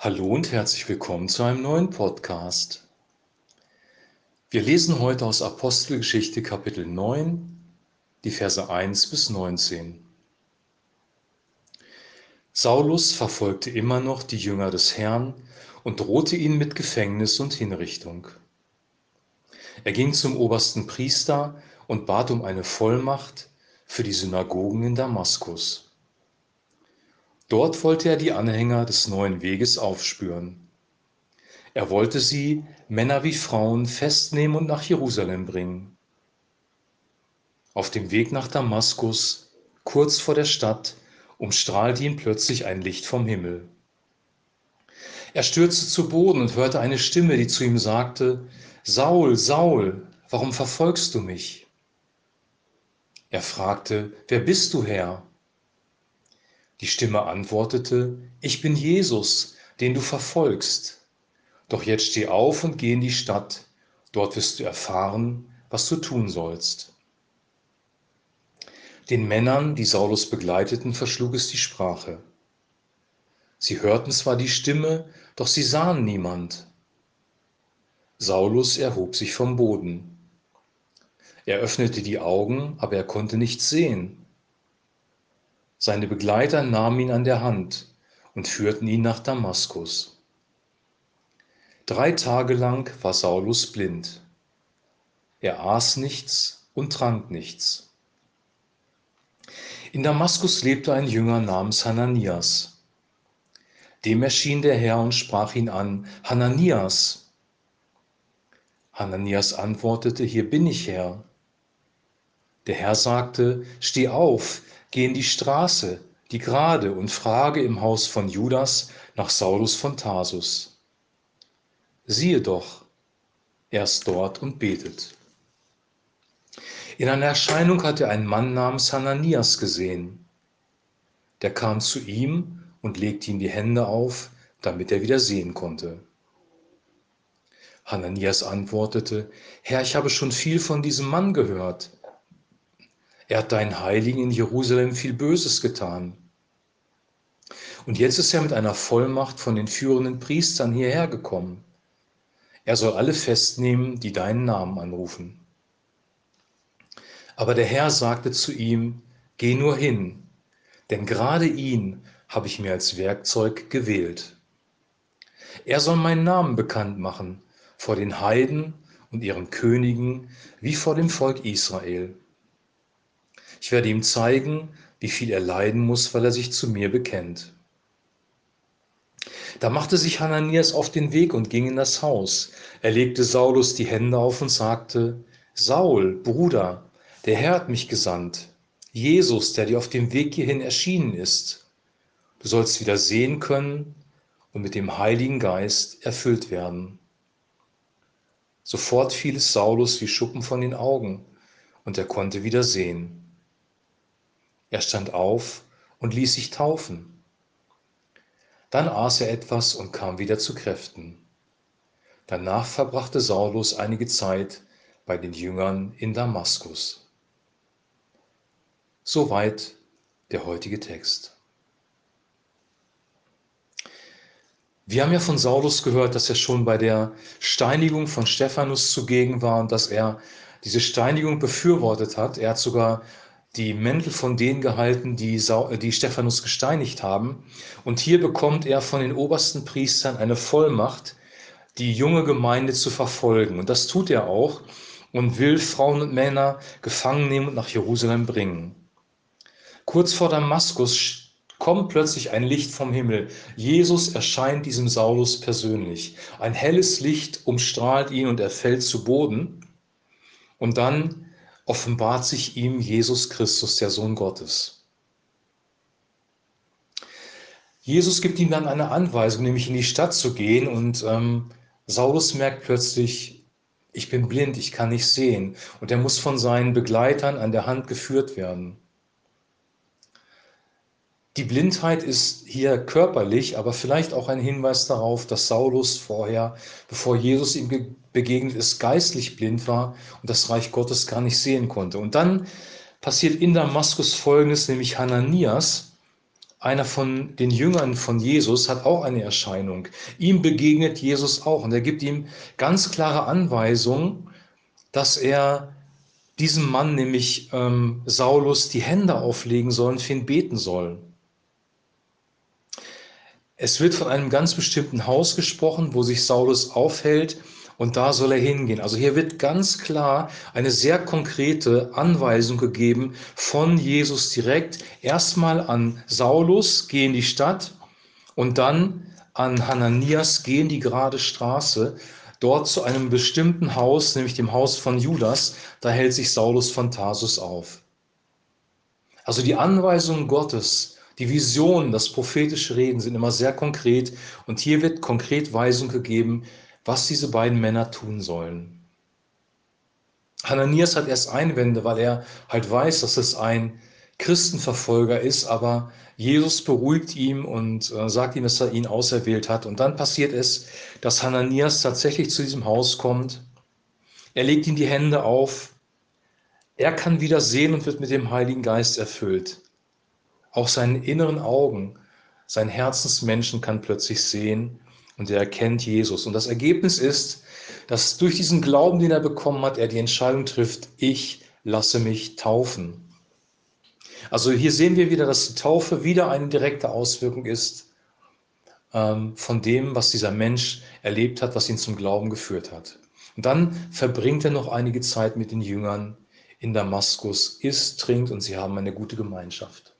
Hallo und herzlich willkommen zu einem neuen Podcast. Wir lesen heute aus Apostelgeschichte Kapitel 9, die Verse 1 bis 19. Saulus verfolgte immer noch die Jünger des Herrn und drohte ihnen mit Gefängnis und Hinrichtung. Er ging zum obersten Priester und bat um eine Vollmacht für die Synagogen in Damaskus. Dort wollte er die Anhänger des neuen Weges aufspüren. Er wollte sie, Männer wie Frauen, festnehmen und nach Jerusalem bringen. Auf dem Weg nach Damaskus, kurz vor der Stadt, umstrahlte ihn plötzlich ein Licht vom Himmel. Er stürzte zu Boden und hörte eine Stimme, die zu ihm sagte, Saul, Saul, warum verfolgst du mich? Er fragte, wer bist du, Herr? Die Stimme antwortete, ich bin Jesus, den du verfolgst. Doch jetzt steh auf und geh in die Stadt, dort wirst du erfahren, was du tun sollst. Den Männern, die Saulus begleiteten, verschlug es die Sprache. Sie hörten zwar die Stimme, doch sie sahen niemand. Saulus erhob sich vom Boden. Er öffnete die Augen, aber er konnte nichts sehen. Seine Begleiter nahmen ihn an der Hand und führten ihn nach Damaskus. Drei Tage lang war Saulus blind. Er aß nichts und trank nichts. In Damaskus lebte ein Jünger namens Hananias. Dem erschien der Herr und sprach ihn an, Hananias. Hananias antwortete, hier bin ich, Herr. Der Herr sagte, steh auf, Geh in die Straße, die gerade, und frage im Haus von Judas nach Saulus von Tarsus. Siehe doch, er ist dort und betet. In einer Erscheinung hatte er einen Mann namens Hananias gesehen. Der kam zu ihm und legte ihm die Hände auf, damit er wieder sehen konnte. Hananias antwortete, Herr, ich habe schon viel von diesem Mann gehört er hat deinen Heiligen in Jerusalem viel Böses getan. Und jetzt ist er mit einer Vollmacht von den führenden Priestern hierher gekommen. Er soll alle festnehmen, die deinen Namen anrufen. Aber der Herr sagte zu ihm, Geh nur hin, denn gerade ihn habe ich mir als Werkzeug gewählt. Er soll meinen Namen bekannt machen vor den Heiden und ihren Königen wie vor dem Volk Israel. Ich werde ihm zeigen, wie viel er leiden muss, weil er sich zu mir bekennt. Da machte sich Hananias auf den Weg und ging in das Haus. Er legte Saulus die Hände auf und sagte, Saul, Bruder, der Herr hat mich gesandt, Jesus, der dir auf dem Weg hierhin erschienen ist. Du sollst wieder sehen können und mit dem Heiligen Geist erfüllt werden. Sofort fiel es Saulus wie Schuppen von den Augen und er konnte wieder sehen. Er stand auf und ließ sich taufen. Dann aß er etwas und kam wieder zu Kräften. Danach verbrachte Saulus einige Zeit bei den Jüngern in Damaskus. Soweit der heutige Text. Wir haben ja von Saulus gehört, dass er schon bei der Steinigung von Stephanus zugegen war und dass er diese Steinigung befürwortet hat. Er hat sogar die Mäntel von denen gehalten, die, die Stephanus gesteinigt haben. Und hier bekommt er von den obersten Priestern eine Vollmacht, die junge Gemeinde zu verfolgen. Und das tut er auch und will Frauen und Männer gefangen nehmen und nach Jerusalem bringen. Kurz vor Damaskus kommt plötzlich ein Licht vom Himmel. Jesus erscheint diesem Saulus persönlich. Ein helles Licht umstrahlt ihn und er fällt zu Boden. Und dann offenbart sich ihm Jesus Christus, der Sohn Gottes. Jesus gibt ihm dann eine Anweisung, nämlich in die Stadt zu gehen und ähm, Saulus merkt plötzlich, ich bin blind, ich kann nicht sehen und er muss von seinen Begleitern an der Hand geführt werden. Die Blindheit ist hier körperlich, aber vielleicht auch ein Hinweis darauf, dass Saulus vorher, bevor Jesus ihm begegnet ist, geistlich blind war und das Reich Gottes gar nicht sehen konnte. Und dann passiert in Damaskus Folgendes, nämlich Hananias einer von den Jüngern von Jesus hat auch eine Erscheinung. Ihm begegnet Jesus auch und er gibt ihm ganz klare Anweisungen, dass er diesem Mann, nämlich ähm, Saulus, die Hände auflegen soll und für ihn beten soll. Es wird von einem ganz bestimmten Haus gesprochen, wo sich Saulus aufhält und da soll er hingehen. Also hier wird ganz klar eine sehr konkrete Anweisung gegeben von Jesus direkt. Erstmal an Saulus, geh in die Stadt und dann an Hananias, geh in die gerade Straße, dort zu einem bestimmten Haus, nämlich dem Haus von Judas. Da hält sich Saulus von Tarsus auf. Also die Anweisung Gottes, die Vision, das prophetische Reden sind immer sehr konkret und hier wird konkret Weisung gegeben, was diese beiden Männer tun sollen. Hananias hat erst Einwände, weil er halt weiß, dass es ein Christenverfolger ist, aber Jesus beruhigt ihn und äh, sagt ihm, dass er ihn auserwählt hat. Und dann passiert es, dass Hananias tatsächlich zu diesem Haus kommt. Er legt ihm die Hände auf. Er kann wieder sehen und wird mit dem Heiligen Geist erfüllt. Auch seinen inneren Augen, sein Herzensmenschen kann plötzlich sehen und er erkennt Jesus. Und das Ergebnis ist, dass durch diesen Glauben, den er bekommen hat, er die Entscheidung trifft, ich lasse mich taufen. Also hier sehen wir wieder, dass die Taufe wieder eine direkte Auswirkung ist ähm, von dem, was dieser Mensch erlebt hat, was ihn zum Glauben geführt hat. Und dann verbringt er noch einige Zeit mit den Jüngern in Damaskus, isst, trinkt und sie haben eine gute Gemeinschaft.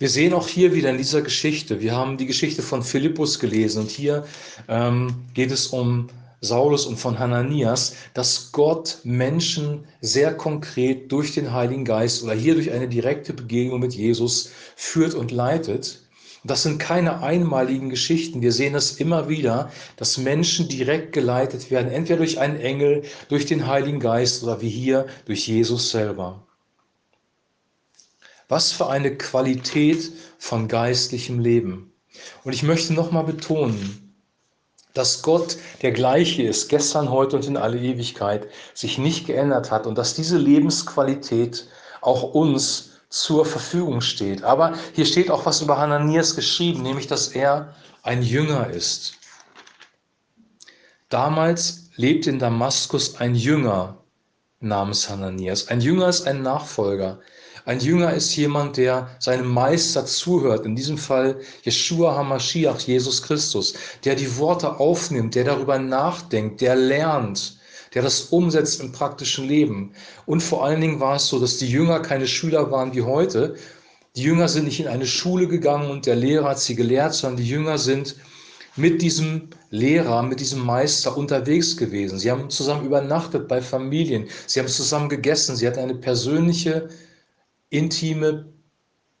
Wir sehen auch hier wieder in dieser Geschichte, wir haben die Geschichte von Philippus gelesen und hier ähm, geht es um Saulus und von Hananias, dass Gott Menschen sehr konkret durch den Heiligen Geist oder hier durch eine direkte Begegnung mit Jesus führt und leitet. Das sind keine einmaligen Geschichten. Wir sehen es immer wieder, dass Menschen direkt geleitet werden, entweder durch einen Engel, durch den Heiligen Geist oder wie hier durch Jesus selber. Was für eine Qualität von geistlichem Leben. Und ich möchte nochmal betonen, dass Gott der gleiche ist, gestern, heute und in alle Ewigkeit, sich nicht geändert hat und dass diese Lebensqualität auch uns zur Verfügung steht. Aber hier steht auch was über Hananias geschrieben, nämlich dass er ein Jünger ist. Damals lebte in Damaskus ein Jünger namens Hananias. Ein Jünger ist ein Nachfolger. Ein Jünger ist jemand, der seinem Meister zuhört, in diesem Fall Yeshua HaMashiach, Jesus Christus, der die Worte aufnimmt, der darüber nachdenkt, der lernt, der das umsetzt im praktischen Leben. Und vor allen Dingen war es so, dass die Jünger keine Schüler waren wie heute. Die Jünger sind nicht in eine Schule gegangen und der Lehrer hat sie gelehrt, sondern die Jünger sind mit diesem Lehrer, mit diesem Meister unterwegs gewesen. Sie haben zusammen übernachtet bei Familien, sie haben zusammen gegessen, sie hatten eine persönliche intime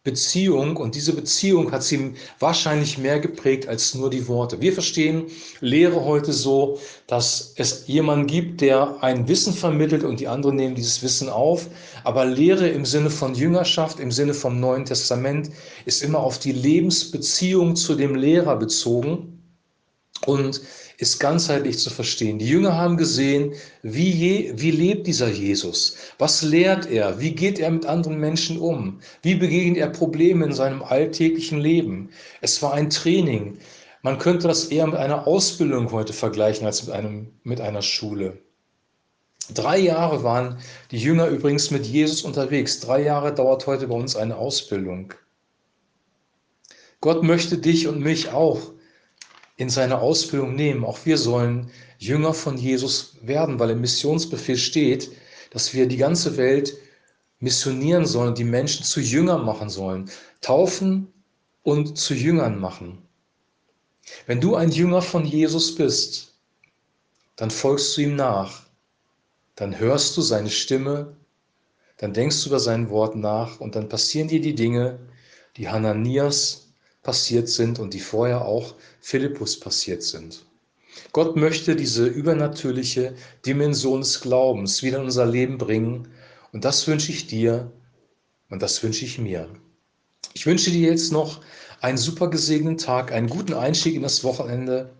Beziehung und diese Beziehung hat sie wahrscheinlich mehr geprägt als nur die Worte. Wir verstehen Lehre heute so, dass es jemanden gibt, der ein Wissen vermittelt und die anderen nehmen dieses Wissen auf. Aber Lehre im Sinne von Jüngerschaft, im Sinne vom Neuen Testament ist immer auf die Lebensbeziehung zu dem Lehrer bezogen und ist ganzheitlich zu verstehen. Die Jünger haben gesehen, wie, je, wie lebt dieser Jesus? Was lehrt er? Wie geht er mit anderen Menschen um? Wie begegnet er Probleme in seinem alltäglichen Leben? Es war ein Training. Man könnte das eher mit einer Ausbildung heute vergleichen als mit, einem, mit einer Schule. Drei Jahre waren die Jünger übrigens mit Jesus unterwegs. Drei Jahre dauert heute bei uns eine Ausbildung. Gott möchte dich und mich auch in seine Ausbildung nehmen. Auch wir sollen Jünger von Jesus werden, weil im Missionsbefehl steht, dass wir die ganze Welt missionieren sollen, die Menschen zu Jüngern machen sollen, taufen und zu Jüngern machen. Wenn du ein Jünger von Jesus bist, dann folgst du ihm nach, dann hörst du seine Stimme, dann denkst du über sein Wort nach und dann passieren dir die Dinge, die Hananias passiert sind und die vorher auch Philippus passiert sind. Gott möchte diese übernatürliche Dimension des Glaubens wieder in unser Leben bringen und das wünsche ich dir und das wünsche ich mir. Ich wünsche dir jetzt noch einen super gesegneten Tag, einen guten Einstieg in das Wochenende.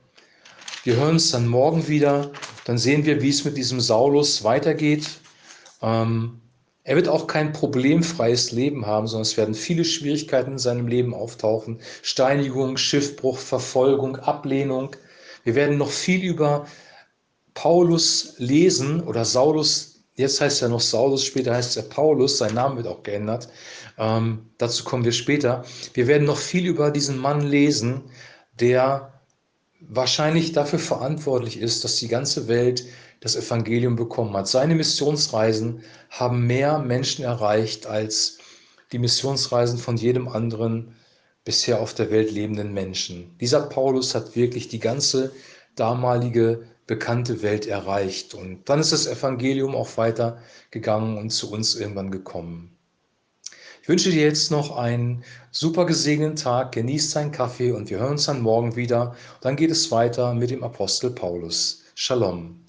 Wir hören uns dann morgen wieder, dann sehen wir, wie es mit diesem Saulus weitergeht. Ähm, Er wird auch kein problemfreies Leben haben, sondern es werden viele Schwierigkeiten in seinem Leben auftauchen. Steinigung, Schiffbruch, Verfolgung, Ablehnung. Wir werden noch viel über Paulus lesen oder Saulus Jetzt heißt er noch Saulus, später heißt er Paulus, sein Name wird auch geändert. Ähm, dazu kommen wir später. Wir werden noch viel über diesen Mann lesen, der wahrscheinlich dafür verantwortlich ist, dass die ganze Welt das Evangelium bekommen hat. Seine Missionsreisen haben mehr Menschen erreicht als die Missionsreisen von jedem anderen bisher auf der Welt lebenden Menschen. Dieser Paulus hat wirklich die ganze damalige bekannte Welt erreicht. Und dann ist das Evangelium auch weiter gegangen und zu uns irgendwann gekommen. Ich wünsche dir jetzt noch einen super gesegneten Tag, genieß deinen Kaffee und wir hören uns dann morgen wieder. Dann geht es weiter mit dem Apostel Paulus. Shalom.